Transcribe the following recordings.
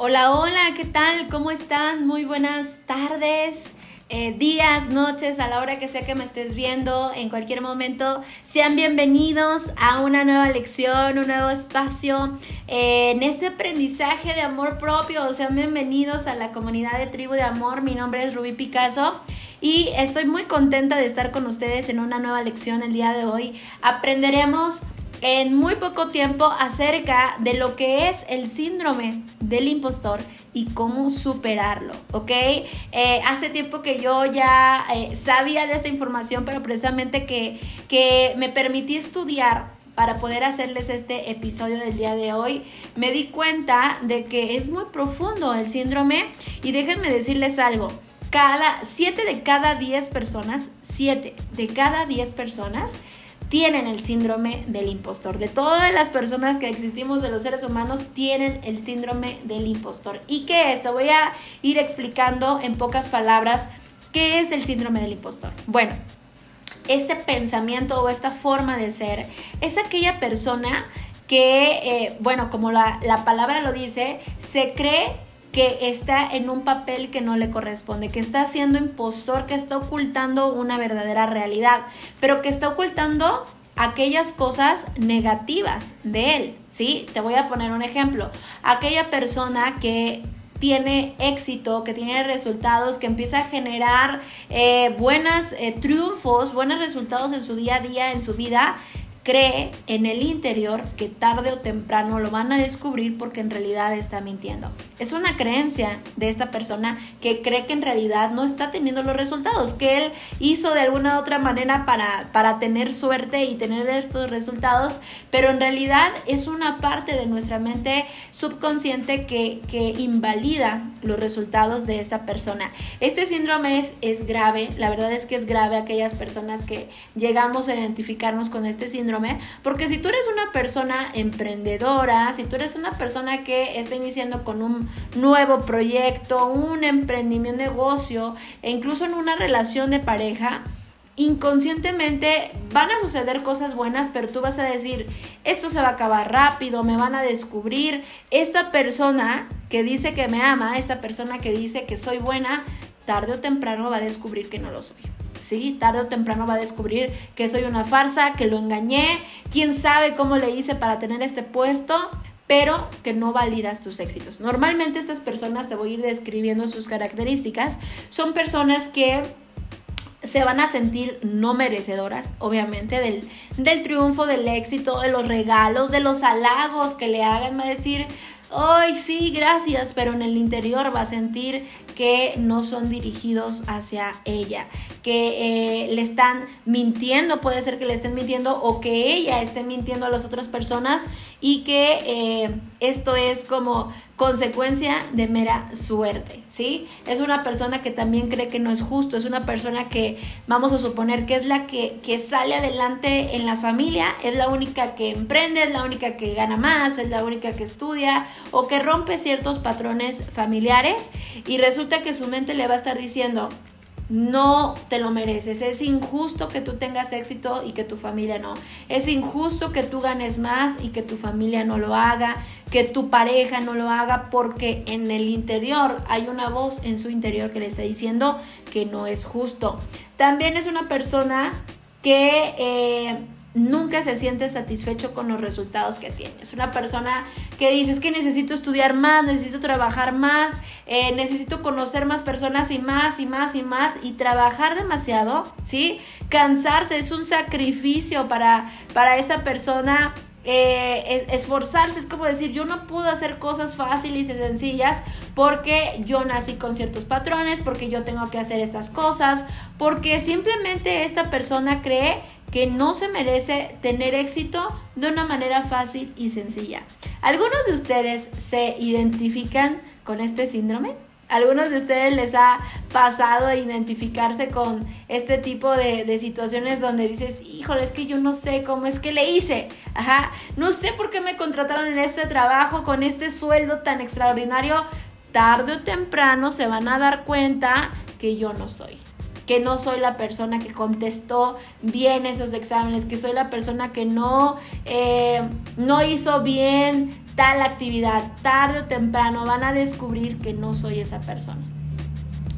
Hola, hola, ¿qué tal? ¿Cómo están? Muy buenas tardes. Eh, días, noches, a la hora que sea que me estés viendo, en cualquier momento, sean bienvenidos a una nueva lección, un nuevo espacio eh, en este aprendizaje de amor propio. Sean bienvenidos a la comunidad de Tribu de Amor. Mi nombre es Rubí Picasso y estoy muy contenta de estar con ustedes en una nueva lección el día de hoy. Aprenderemos en muy poco tiempo acerca de lo que es el síndrome del impostor y cómo superarlo, ¿ok? Eh, hace tiempo que yo ya eh, sabía de esta información, pero precisamente que, que me permití estudiar para poder hacerles este episodio del día de hoy, me di cuenta de que es muy profundo el síndrome y déjenme decirles algo. Cada 7 de cada 10 personas, 7 de cada 10 personas tienen el síndrome del impostor. De todas las personas que existimos de los seres humanos tienen el síndrome del impostor. ¿Y qué es? Te voy a ir explicando en pocas palabras qué es el síndrome del impostor. Bueno, este pensamiento o esta forma de ser es aquella persona que, eh, bueno, como la, la palabra lo dice, se cree que está en un papel que no le corresponde, que está siendo impostor, que está ocultando una verdadera realidad, pero que está ocultando aquellas cosas negativas de él, ¿sí? Te voy a poner un ejemplo. Aquella persona que tiene éxito, que tiene resultados, que empieza a generar eh, buenos eh, triunfos, buenos resultados en su día a día, en su vida, cree en el interior que tarde o temprano lo van a descubrir porque en realidad está mintiendo. Es una creencia de esta persona que cree que en realidad no está teniendo los resultados, que él hizo de alguna otra manera para, para tener suerte y tener estos resultados, pero en realidad es una parte de nuestra mente subconsciente que, que invalida los resultados de esta persona. Este síndrome es, es grave, la verdad es que es grave aquellas personas que llegamos a identificarnos con este síndrome porque si tú eres una persona emprendedora, si tú eres una persona que está iniciando con un nuevo proyecto, un emprendimiento, negocio, e incluso en una relación de pareja, inconscientemente van a suceder cosas buenas, pero tú vas a decir, esto se va a acabar rápido, me van a descubrir. Esta persona que dice que me ama, esta persona que dice que soy buena, tarde o temprano va a descubrir que no lo soy. ¿Sí? Tarde o temprano va a descubrir que soy una farsa, que lo engañé, quién sabe cómo le hice para tener este puesto, pero que no validas tus éxitos. Normalmente estas personas, te voy a ir describiendo sus características, son personas que se van a sentir no merecedoras, obviamente, del, del triunfo, del éxito, de los regalos, de los halagos que le hagan, va a decir, ay, sí, gracias, pero en el interior va a sentir que no son dirigidos hacia ella, que eh, le están mintiendo, puede ser que le estén mintiendo o que ella esté mintiendo a las otras personas y que eh, esto es como consecuencia de mera suerte, ¿sí? Es una persona que también cree que no es justo, es una persona que vamos a suponer que es la que, que sale adelante en la familia, es la única que emprende, es la única que gana más, es la única que estudia o que rompe ciertos patrones familiares y resulta que su mente le va a estar diciendo, no te lo mereces. Es injusto que tú tengas éxito y que tu familia no. Es injusto que tú ganes más y que tu familia no lo haga, que tu pareja no lo haga, porque en el interior hay una voz en su interior que le está diciendo que no es justo. También es una persona que... Eh, nunca se siente satisfecho con los resultados que tiene. Una persona que dice, es que necesito estudiar más, necesito trabajar más, eh, necesito conocer más personas y más y más y más y trabajar demasiado, ¿sí? Cansarse es un sacrificio para, para esta persona eh, esforzarse, es como decir, yo no puedo hacer cosas fáciles y sencillas porque yo nací con ciertos patrones, porque yo tengo que hacer estas cosas, porque simplemente esta persona cree que no se merece tener éxito de una manera fácil y sencilla. ¿Algunos de ustedes se identifican con este síndrome? ¿Algunos de ustedes les ha pasado identificarse con este tipo de, situaciones donde dices, híjole, es que yo no sé cómo es que le hice? Ajá, no sé por qué me contrataron en este trabajo con este sueldo tan extraordinario. Tarde o temprano se van a dar cuenta que yo no soy que no soy la persona que contestó bien esos exámenes, que soy la persona que no, eh, no hizo bien tal actividad. Tarde o temprano van a descubrir que no soy esa persona.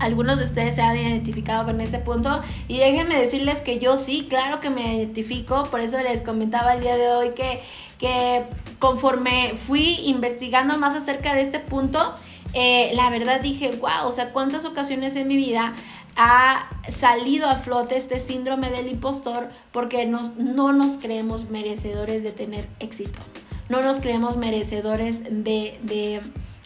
Algunos de ustedes se han identificado con este punto y déjenme decirles que yo sí, claro que me identifico, por eso les comentaba el día de hoy que, que conforme fui investigando más acerca de este punto, eh, la verdad dije, wow, o sea, cuántas ocasiones en mi vida ha salido a flote este síndrome del impostor porque nos, no nos creemos merecedores de tener éxito. No nos creemos merecedores de, de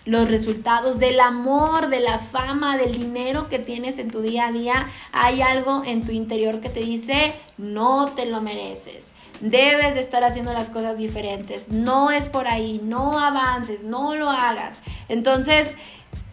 los resultados, del amor, de la fama, del dinero que tienes en tu día a día. Hay algo en tu interior que te dice, no te lo mereces. Debes de estar haciendo las cosas diferentes. No es por ahí. No avances. No lo hagas. Entonces,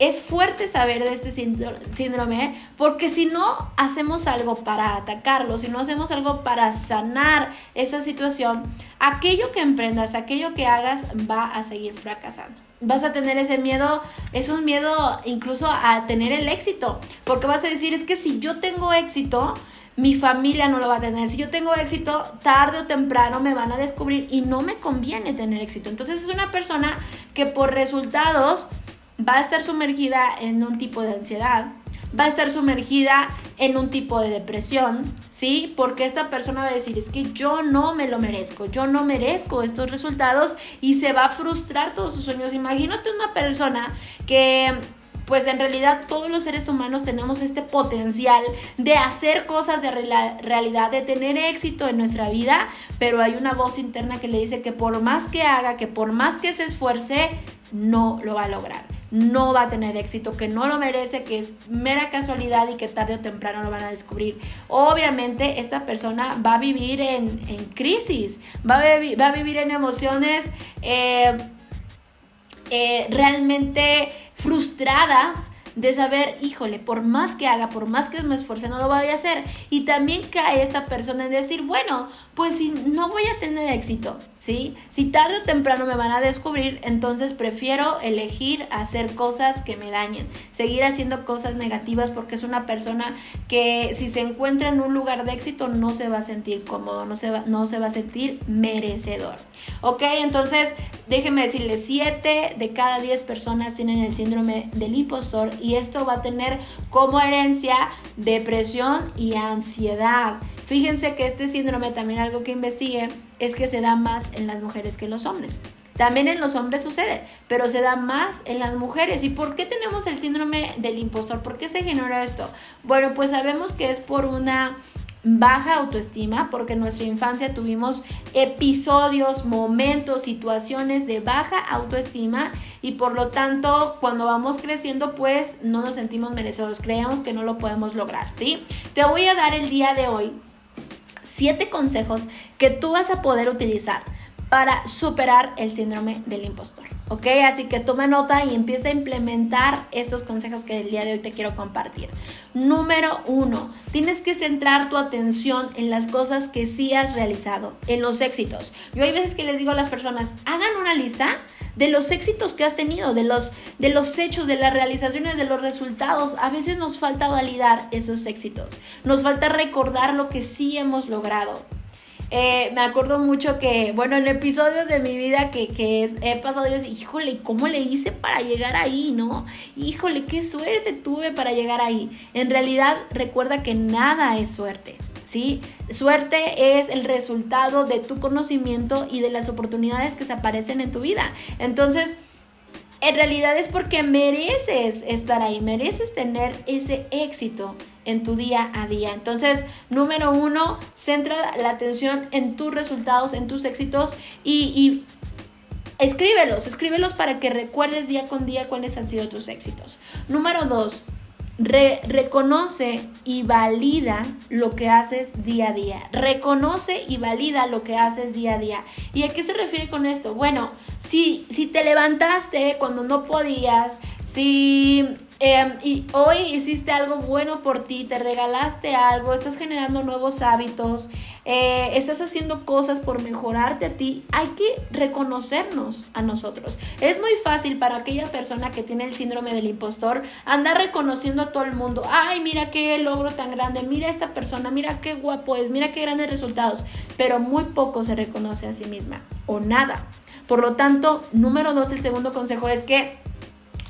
es fuerte saber de este síndrome porque si no hacemos algo para atacarlo, si no hacemos algo para sanar esa situación, aquello que emprendas, aquello que hagas va a seguir fracasando. Vas a tener ese miedo, es un miedo incluso a tener el éxito, porque vas a decir, es que si yo tengo éxito, mi familia no lo va a tener. Si yo tengo éxito, tarde o temprano me van a descubrir y no me conviene tener éxito. Entonces es una persona que por resultados va a estar sumergida en un tipo de ansiedad, va a estar sumergida en un tipo de depresión, ¿sí? Porque esta persona va a decir, es que yo no me lo merezco, yo no merezco estos resultados y se va a frustrar todos sus sueños. Imagínate una persona que pues en realidad todos los seres humanos tenemos este potencial de hacer cosas de realidad, de tener éxito en nuestra vida, pero hay una voz interna que le dice que por más que haga, que por más que se esfuerce, no lo va a lograr no va a tener éxito, que no lo merece, que es mera casualidad y que tarde o temprano lo van a descubrir. Obviamente esta persona va a vivir en, crisis, va a, va a, vivir en emociones eh, eh, realmente frustradas de saber, híjole, por más que haga, por más que me esfuerce, no lo voy a hacer. Y también cae esta persona en decir, bueno, pues si no voy a tener éxito, ¿sí? Si tarde o temprano me van a descubrir, entonces prefiero elegir hacer cosas que me dañen, seguir haciendo cosas negativas porque es una persona que si se encuentra en un lugar de éxito no se va a sentir cómodo, no se va, no se va a sentir merecedor. ¿Ok? Entonces, déjenme decirles, 7 de cada 10 personas tienen el síndrome del impostor y esto va a tener como herencia depresión y ansiedad. Fíjense que este síndrome también algo que investigué es que se da más en las mujeres que en los hombres. También en los hombres sucede, pero se da más en las mujeres. ¿Y por qué tenemos el síndrome del impostor? ¿Por qué se genera esto? Bueno, pues sabemos que es por una baja autoestima, porque en nuestra infancia tuvimos episodios, momentos, situaciones de baja autoestima y por lo tanto cuando vamos creciendo pues no nos sentimos merecedores, creemos que no lo podemos lograr, ¿sí? Te voy a dar el día de hoy siete consejos que tú vas a poder utilizar para superar el síndrome del impostor. ¿Ok? Así que toma nota y empieza a implementar estos consejos que el día de hoy te quiero compartir. Número uno, tienes que centrar tu atención en las cosas que sí has realizado, en los éxitos. Yo hay veces que les digo a las personas, hagan una lista de los éxitos que has tenido, de los, de los hechos, de las realizaciones, de los resultados. A veces nos falta validar esos éxitos. Nos falta recordar lo que sí hemos logrado. Eh, me acuerdo mucho que, bueno, en episodios de mi vida que, que he pasado, yo decía, híjole, ¿cómo le hice para llegar ahí, no? Híjole, qué suerte tuve para llegar ahí. En realidad, recuerda que nada es suerte. ¿Sí? Suerte es el resultado de tu conocimiento y de las oportunidades que se aparecen en tu vida. Entonces, en realidad es porque mereces estar ahí, mereces tener ese éxito en tu día a día. Entonces, número uno, centra la atención en tus resultados, en tus éxitos y, y escríbelos, escríbelos para que recuerdes día con día cuáles han sido tus éxitos. Número dos, reconoce y valida lo que haces día a día. Reconoce y valida lo que haces día a día. ¿Y a qué se refiere con esto? Bueno, si, si te levantaste cuando no podías, si Em, y hoy hiciste algo bueno por ti, te regalaste algo, estás generando nuevos hábitos, eh, estás haciendo cosas por mejorarte a ti. Hay que reconocernos a nosotros. Es muy fácil para aquella persona que tiene el síndrome del impostor andar reconociendo a todo el mundo. Ay, mira qué logro tan grande, mira esta persona, mira qué guapo es, mira qué grandes resultados. Pero muy poco se reconoce a sí misma o nada. Por lo tanto, número dos, el segundo consejo es que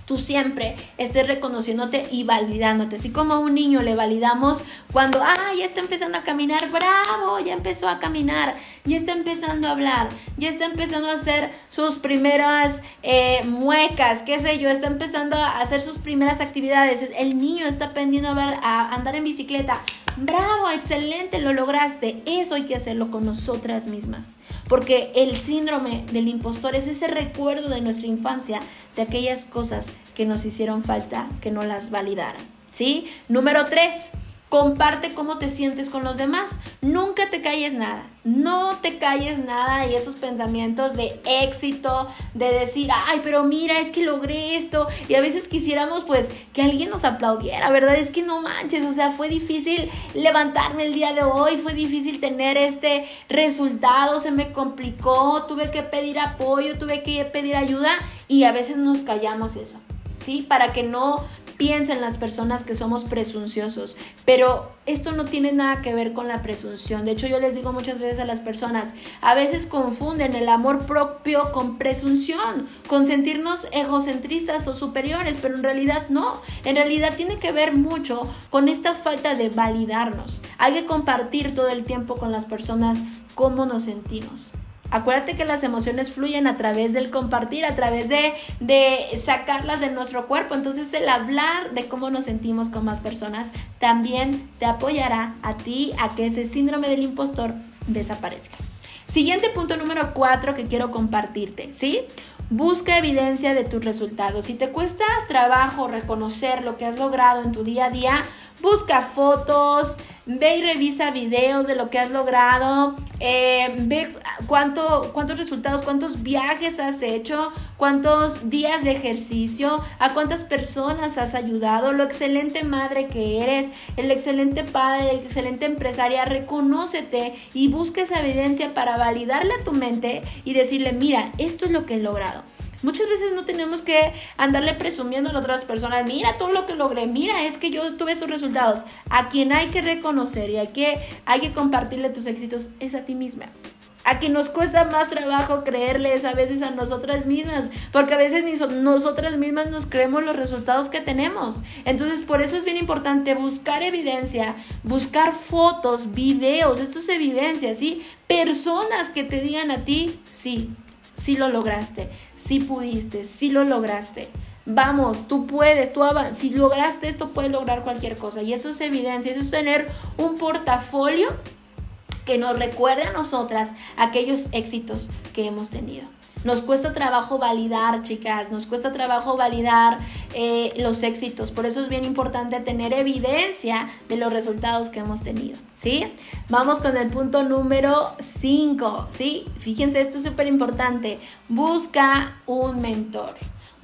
tú siempre estés reconociéndote y validándote. Así como a un niño le validamos cuando, ah, ya está empezando a caminar, bravo, ya empezó a caminar, ya está empezando a hablar, ya está empezando a hacer sus primeras eh, muecas, qué sé yo, está empezando a hacer sus primeras actividades. El niño está aprendiendo a, a andar en bicicleta. Bravo, excelente, lo lograste. Eso hay que hacerlo con nosotras mismas. Porque el síndrome del impostor es ese recuerdo de nuestra infancia, de aquellas cosas que nos hicieron falta, que no las validaran. ¿Sí? Número tres, comparte cómo te sientes con los demás. Nunca te calles nada. No te calles nada y esos pensamientos de éxito, de decir, ay, pero mira, es que logré esto. Y a veces quisiéramos pues que alguien nos aplaudiera, ¿verdad? Es que no manches, o sea, fue difícil levantarme el día de hoy, fue difícil tener este resultado, se me complicó, tuve que pedir apoyo, tuve que pedir ayuda y a veces nos callamos eso. ¿Sí? Para que no piensen las personas que somos presunciosos. Pero esto no tiene nada que ver con la presunción. De hecho, yo les digo muchas veces a las personas, a veces confunden el amor propio con presunción, con sentirnos egocentristas o superiores, pero en realidad no. En realidad tiene que ver mucho con esta falta de validarnos. Hay que compartir todo el tiempo con las personas cómo nos sentimos. Acuérdate que las emociones fluyen a través del compartir, a través de, de sacarlas de nuestro cuerpo. Entonces el hablar de cómo nos sentimos con más personas también te apoyará a ti a que ese síndrome del impostor desaparezca. Siguiente punto número cuatro que quiero compartirte, ¿sí? Busca evidencia de tus resultados. Si te cuesta trabajo reconocer lo que has logrado en tu día a día, busca fotos, ve y revisa videos de lo que has logrado, eh, ve cuánto, cuántos resultados, cuántos viajes has hecho, cuántos días de ejercicio, a cuántas personas has ayudado, lo excelente madre que eres, el excelente padre, la excelente empresaria, reconócete y busca esa evidencia para validarle a tu mente y decirle, mira, esto es lo que he logrado. Muchas veces no tenemos que andarle presumiendo a otras personas, mira todo lo que logré, mira, es que yo tuve estos resultados. A quien hay que reconocer y a quien hay que compartirle tus éxitos es a ti misma. A quien nos cuesta más trabajo creerles a veces a nosotras mismas, porque a veces ni nosotras mismas nos creemos los resultados que tenemos. Entonces, por eso es bien importante buscar evidencia, buscar fotos, videos, esto es evidencia, ¿sí? Personas que te digan a ti, sí, sí lo lograste, sí pudiste, sí lo lograste. Vamos, tú puedes, tú si lograste esto, puedes lograr cualquier cosa. Y eso es evidencia, eso es tener un portafolio que nos recuerde a nosotras aquellos éxitos que hemos tenido. Nos cuesta trabajo validar, chicas, nos cuesta trabajo validar eh, los éxitos. Por eso es bien importante tener evidencia de los resultados que hemos tenido, ¿sí? Vamos con el punto número 5, ¿sí? Fíjense, esto es súper importante. Busca un mentor.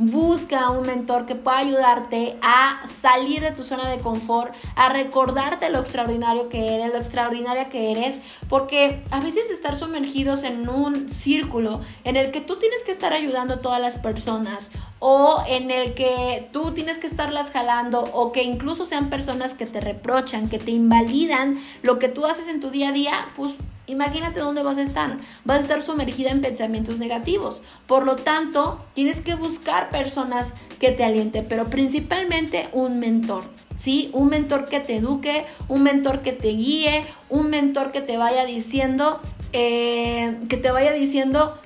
Busca un mentor que pueda ayudarte a salir de tu zona de confort, a recordarte lo extraordinario que eres, lo extraordinaria que eres, porque a veces estar sumergidos en un círculo en el que tú tienes que estar ayudando a todas las personas o en el que tú tienes que estarlas jalando o que incluso sean personas que te reprochan, que te invalidan lo que tú haces en tu día a día, pues Imagínate dónde vas a estar. Vas a estar sumergida en pensamientos negativos. Por lo tanto, tienes que buscar personas que te alienten, pero principalmente un mentor. ¿Sí? Un mentor que te eduque, un mentor que te guíe, un mentor que te vaya diciendo, eh, que te vaya diciendo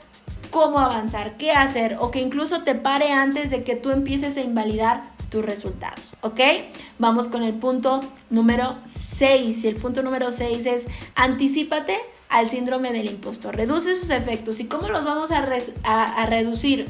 cómo avanzar, qué hacer, o que incluso te pare antes de que tú empieces a invalidar tus resultados, ¿ok? Vamos con el punto número 6. Y el punto número 6 es anticipate al síndrome del impostor. Reduce sus efectos. ¿Y cómo los vamos a, a reducir?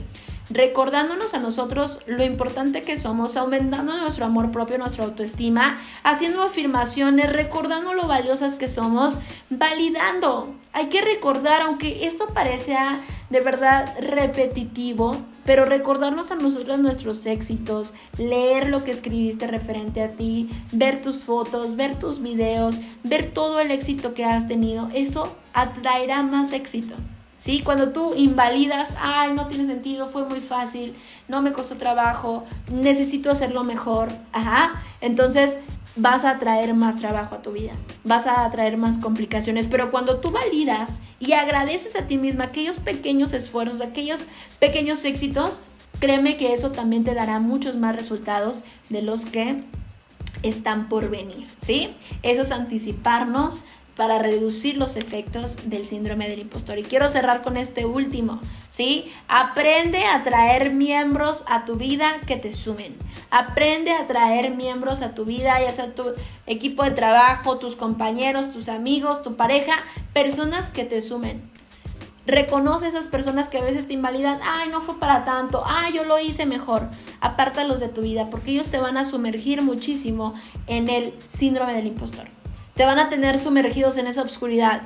Recordándonos a nosotros lo importante que somos, aumentando nuestro amor propio, nuestra autoestima, haciendo afirmaciones, recordando lo valiosas que somos, validando. Hay que recordar, aunque esto parezca de verdad repetitivo, pero recordarnos a nosotros nuestros éxitos, leer lo que escribiste referente a ti, ver tus fotos, ver tus videos, ver todo el éxito que has tenido, eso atraerá más éxito. ¿Sí? Cuando tú invalidas, ay, no tiene sentido, fue muy fácil, no me costó trabajo, necesito hacerlo mejor, ajá, entonces vas a traer más trabajo a tu vida, vas a traer más complicaciones, pero cuando tú validas y agradeces a ti misma aquellos pequeños esfuerzos, aquellos pequeños éxitos, créeme que eso también te dará muchos más resultados de los que están por venir, ¿sí? Eso es anticiparnos para reducir los efectos del síndrome del impostor. Y quiero cerrar con este último, ¿sí? Aprende a traer miembros a tu vida que te sumen. Aprende a traer miembros a tu vida, ya sea tu equipo de trabajo, tus compañeros, tus amigos, tu pareja, personas que te sumen. Reconoce esas personas que a veces te invalidan, ay, no fue para tanto, ay, yo lo hice mejor. Apártalos de tu vida porque ellos te van a sumergir muchísimo en el síndrome del impostor te van a tener sumergidos en esa oscuridad.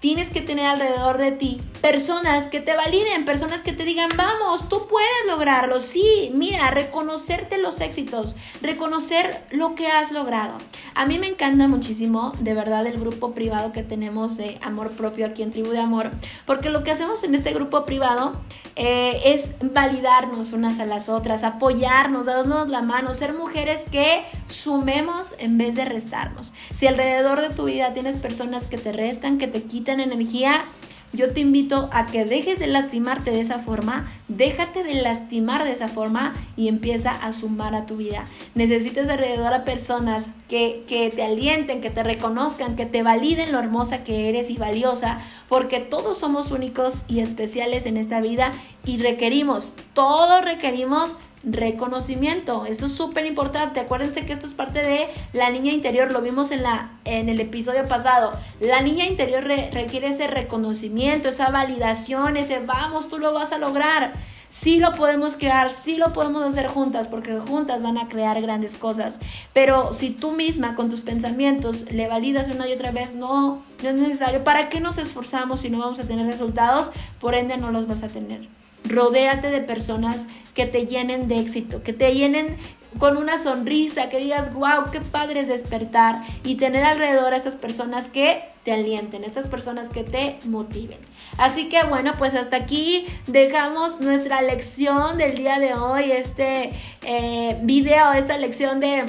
Tienes que tener alrededor de ti personas que te validen, personas que te digan, vamos, tú puedes lograrlo. Sí, mira, reconocerte los éxitos, reconocer lo que has logrado. A mí me encanta muchísimo, de verdad, el grupo privado que tenemos de amor propio aquí en Tribu de Amor, porque lo que hacemos en este grupo privado eh, es validarnos unas a las otras, apoyarnos, darnos la mano, ser mujeres que sumemos en vez de restarnos. Si alrededor de tu vida tienes personas que te restan, que te quitan energía, yo te invito a que dejes de lastimarte de esa forma, déjate de lastimar de esa forma y empieza a sumar a tu vida. Necesitas alrededor a personas que, que te alienten, que te reconozcan, que te validen lo hermosa que eres y valiosa, porque todos somos únicos y especiales en esta vida y requerimos, todos requerimos reconocimiento. Esto es súper importante. Acuérdense que esto es parte de la niña interior. Lo vimos en, la, en el episodio pasado. La niña interior requiere ese reconocimiento, esa validación, ese vamos, tú lo vas a lograr. Sí lo podemos crear, sí lo podemos hacer juntas, porque juntas van a crear grandes cosas. Pero si tú misma con tus pensamientos le validas una y otra vez, no, no es necesario. ¿Para qué nos esforzamos si no vamos a tener resultados? Por ende no los vas a tener. Rodéate de personas que te llenen de éxito, que te llenen con una sonrisa, que digas, wow, qué padre es despertar y tener alrededor a estas personas que te alienten, estas personas que te motiven. Así que bueno, pues hasta aquí dejamos nuestra lección del día de hoy, este eh, video, esta lección de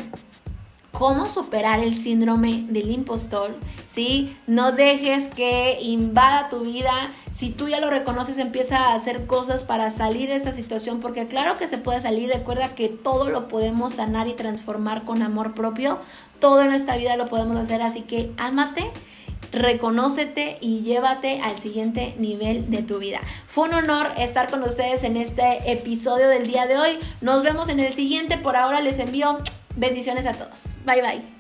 cómo superar el síndrome del impostor, ¿sí? No dejes que invada tu vida. Si tú ya lo reconoces, empieza a hacer cosas para salir de esta situación, porque claro que se puede salir. Recuerda que todo lo podemos sanar y transformar con amor propio. Todo en esta vida lo podemos hacer, así que ámate reconócete y llévate al siguiente nivel de tu vida. Fue un honor estar con ustedes en este episodio del día de hoy. Nos vemos en el siguiente. Por ahora les envío Bendiciones a todos. Bye bye.